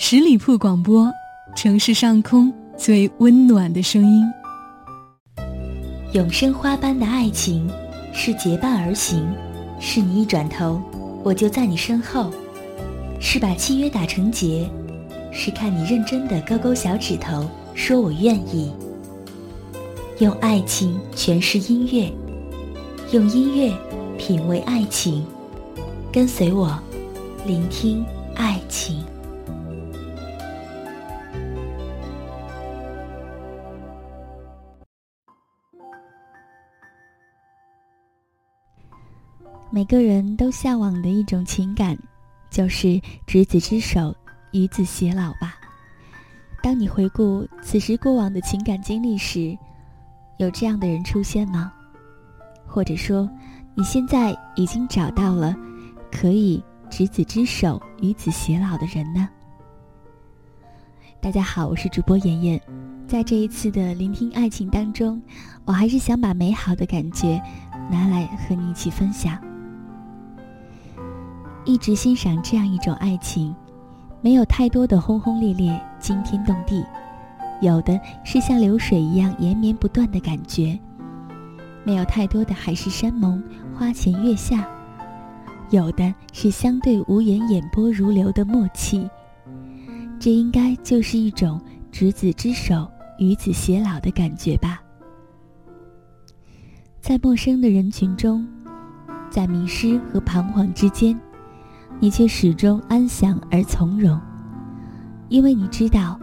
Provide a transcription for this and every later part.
十里铺广播，城市上空最温暖的声音。永生花般的爱情，是结伴而行，是你一转头，我就在你身后，是把契约打成结，是看你认真的勾勾小指头，说我愿意。用爱情诠释音乐，用音乐品味爱情，跟随我，聆听爱情。每个人都向往的一种情感，就是执子之手，与子偕老吧。当你回顾此时过往的情感经历时，有这样的人出现吗？或者说，你现在已经找到了可以执子之手，与子偕老的人呢？大家好，我是主播妍妍，在这一次的聆听爱情当中，我还是想把美好的感觉拿来和你一起分享。一直欣赏这样一种爱情，没有太多的轰轰烈烈、惊天动地，有的是像流水一样延绵不断的感觉；没有太多的海誓山盟、花前月下，有的是相对无言、眼波如流的默契。这应该就是一种执子之手、与子偕老的感觉吧。在陌生的人群中，在迷失和彷徨之间。你却始终安详而从容，因为你知道，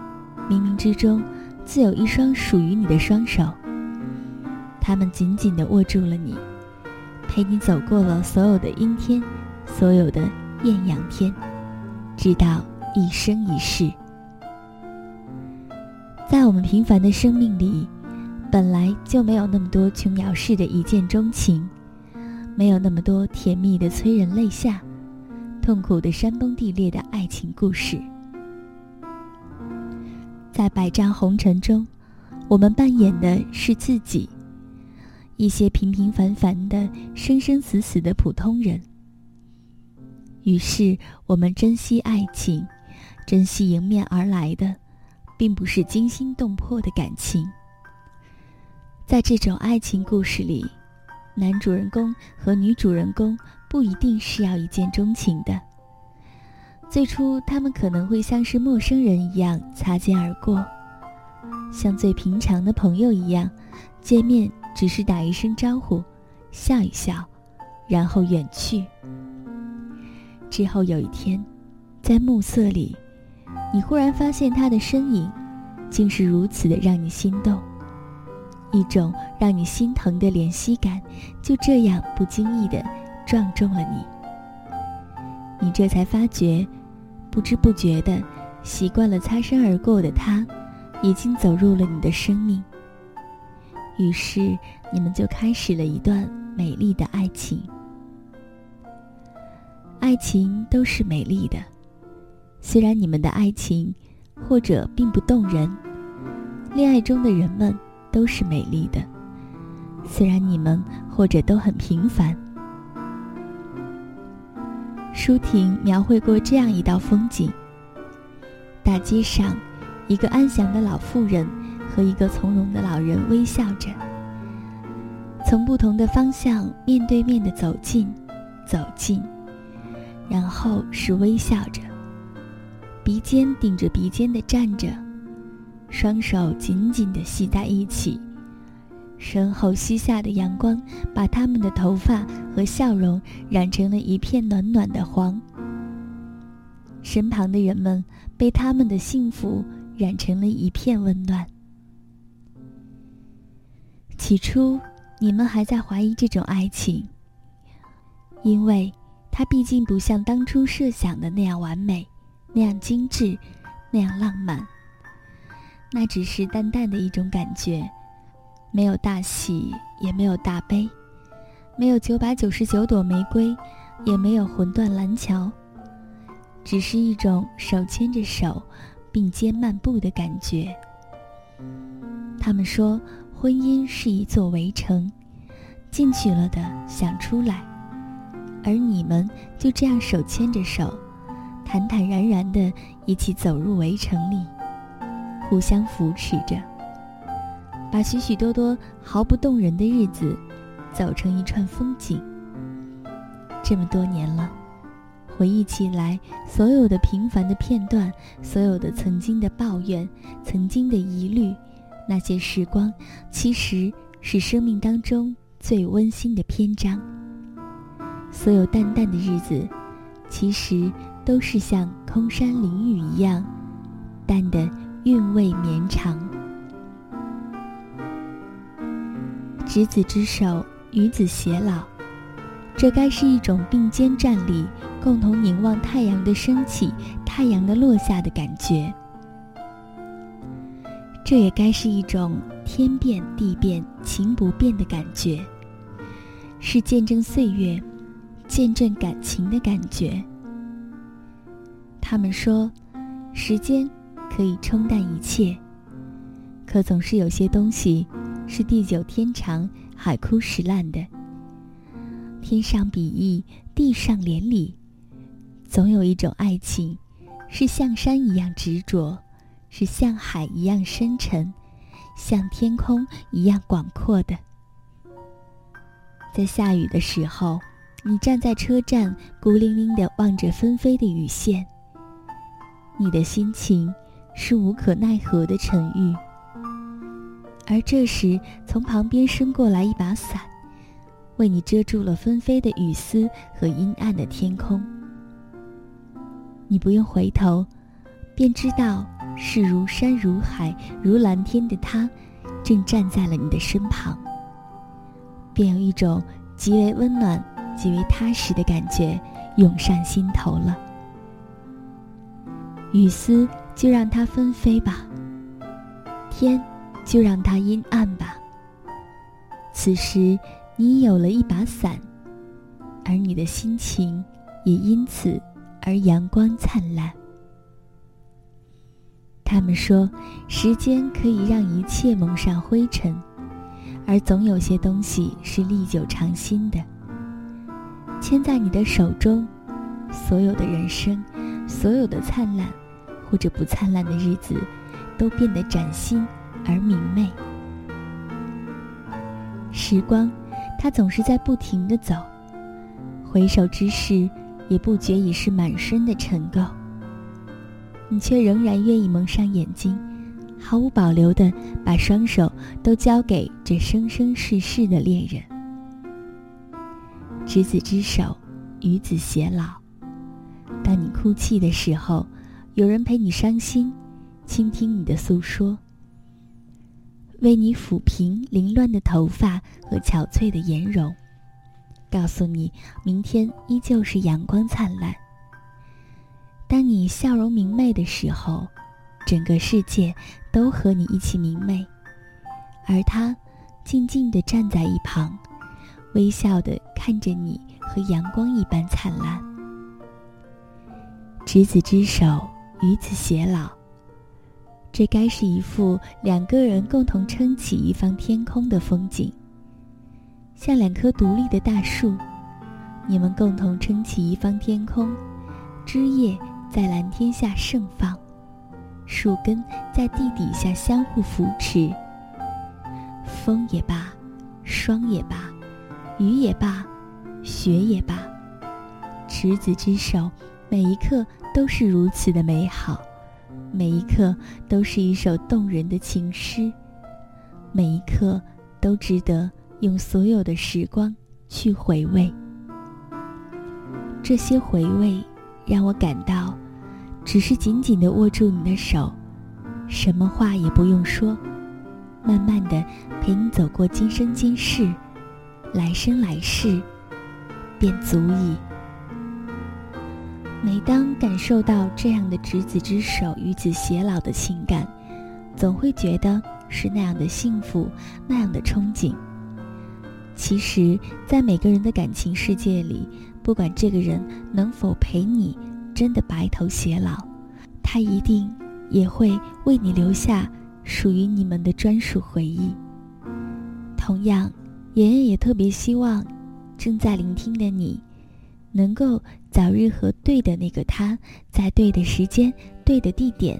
冥冥之中自有一双属于你的双手。他们紧紧地握住了你，陪你走过了所有的阴天，所有的艳阳天，直到一生一世。在我们平凡的生命里，本来就没有那么多琼瑶式的一见钟情，没有那么多甜蜜的催人泪下。痛苦的山崩地裂的爱情故事，在百丈红尘中，我们扮演的是自己，一些平平凡凡的、生生死死的普通人。于是，我们珍惜爱情，珍惜迎面而来的，并不是惊心动魄的感情。在这种爱情故事里，男主人公和女主人公。不一定是要一见钟情的。最初，他们可能会像是陌生人一样擦肩而过，像最平常的朋友一样，见面只是打一声招呼，笑一笑，然后远去。之后有一天，在暮色里，你忽然发现他的身影，竟是如此的让你心动，一种让你心疼的怜惜感，就这样不经意的。撞中了你，你这才发觉，不知不觉的习惯了擦身而过的他，已经走入了你的生命。于是你们就开始了一段美丽的爱情。爱情都是美丽的，虽然你们的爱情或者并不动人，恋爱中的人们都是美丽的，虽然你们或者都很平凡。舒婷描绘过这样一道风景：大街上，一个安详的老妇人和一个从容的老人微笑着，从不同的方向面对面的走近，走近，然后是微笑着，鼻尖顶着鼻尖的站着，双手紧紧的系在一起。身后西下的阳光，把他们的头发和笑容染成了一片暖暖的黄。身旁的人们被他们的幸福染成了一片温暖。起初，你们还在怀疑这种爱情，因为它毕竟不像当初设想的那样完美，那样精致，那样浪漫。那只是淡淡的一种感觉。没有大喜，也没有大悲，没有九百九十九朵玫瑰，也没有魂断蓝桥，只是一种手牵着手，并肩漫步的感觉。他们说，婚姻是一座围城，进去了的想出来，而你们就这样手牵着手，坦坦然然的一起走入围城里，互相扶持着，把许许多多毫不动人的日子走成一串风景。这么多年了，回忆起来，所有的平凡的片段，所有的曾经的抱怨，曾经的疑虑，那些时光，其实是生命当中最温馨的篇章。所有淡淡的日子，其实都是像空山林雨一样，淡的韵味绵长。执子之手，与子偕老，这该是一种并肩站立，共同凝望太阳的升起、太阳的落下的感觉。这也该是一种天变地变、情不变的感觉，是见证岁月。见证感情的感觉。他们说，时间可以冲淡一切，可总是有些东西是地久天长、海枯石烂的。天上比翼，地上连理，总有一种爱情，是像山一样执着，是像海一样深沉，像天空一样广阔的。在下雨的时候。你站在车站，孤零零地望着纷飞的雨线。你的心情是无可奈何的沉郁。而这时，从旁边伸过来一把伞，为你遮住了纷飞的雨丝和阴暗的天空。你不用回头，便知道是如山如海如蓝天的他，正站在了你的身旁。便有一种极为温暖。极为踏实的感觉涌上心头了。雨丝就让它纷飞吧，天就让它阴暗吧。此时你有了一把伞，而你的心情也因此而阳光灿烂。他们说，时间可以让一切蒙上灰尘，而总有些东西是历久常新的。牵在你的手中，所有的人生，所有的灿烂，或者不灿烂的日子，都变得崭新而明媚。时光，它总是在不停的走，回首之时，也不觉已是满身的尘垢。你却仍然愿意蒙上眼睛，毫无保留的把双手都交给这生生世世的恋人。执子之手，与子偕老。当你哭泣的时候，有人陪你伤心，倾听你的诉说，为你抚平凌乱的头发和憔悴的颜容，告诉你明天依旧是阳光灿烂。当你笑容明媚的时候，整个世界都和你一起明媚，而他静静地站在一旁。微笑的看着你，和阳光一般灿烂。执子之手，与子偕老。这该是一幅两个人共同撑起一方天空的风景，像两棵独立的大树，你们共同撑起一方天空，枝叶在蓝天下盛放，树根在地底下相互扶持。风也罢，霜也罢。雨也罢，雪也罢，执子之手，每一刻都是如此的美好，每一刻都是一首动人的情诗，每一刻都值得用所有的时光去回味。这些回味让我感到，只是紧紧地握住你的手，什么话也不用说，慢慢地陪你走过今生今世。来生来世，便足矣。每当感受到这样的执子之手与子偕老的情感，总会觉得是那样的幸福，那样的憧憬。其实，在每个人的感情世界里，不管这个人能否陪你真的白头偕老，他一定也会为你留下属于你们的专属回忆。同样。妍妍也特别希望，正在聆听的你，能够早日和对的那个他，在对的时间、对的地点，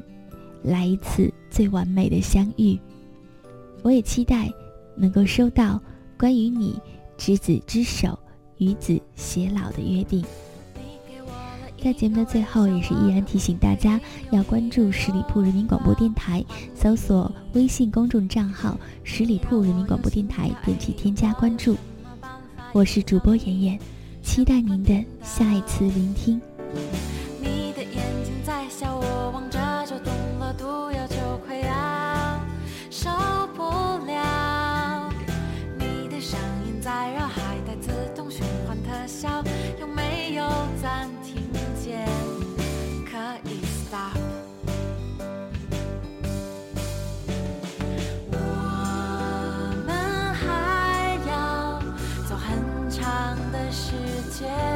来一次最完美的相遇。我也期待能够收到关于你执子之手、与子偕老的约定。在节目的最后，也是依然提醒大家要关注十里铺人民广播电台，搜索微信公众账号“十里铺人民广播电台”，点击添加关注。我是主播妍妍，期待您的下一次聆听。前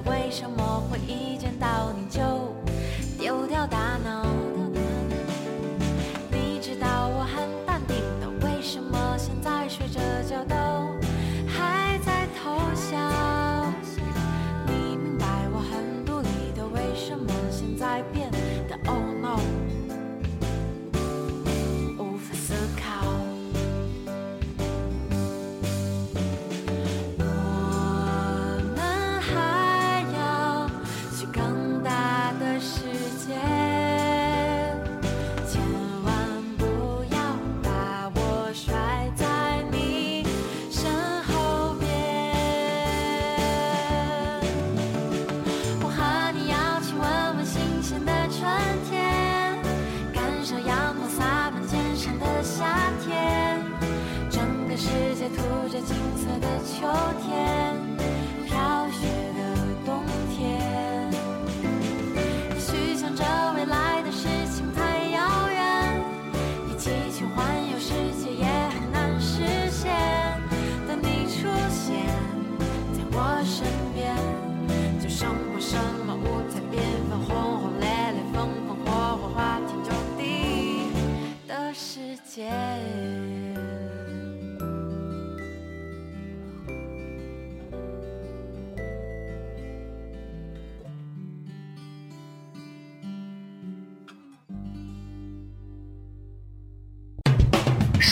为什么会一见到你就涂着金色的秋天，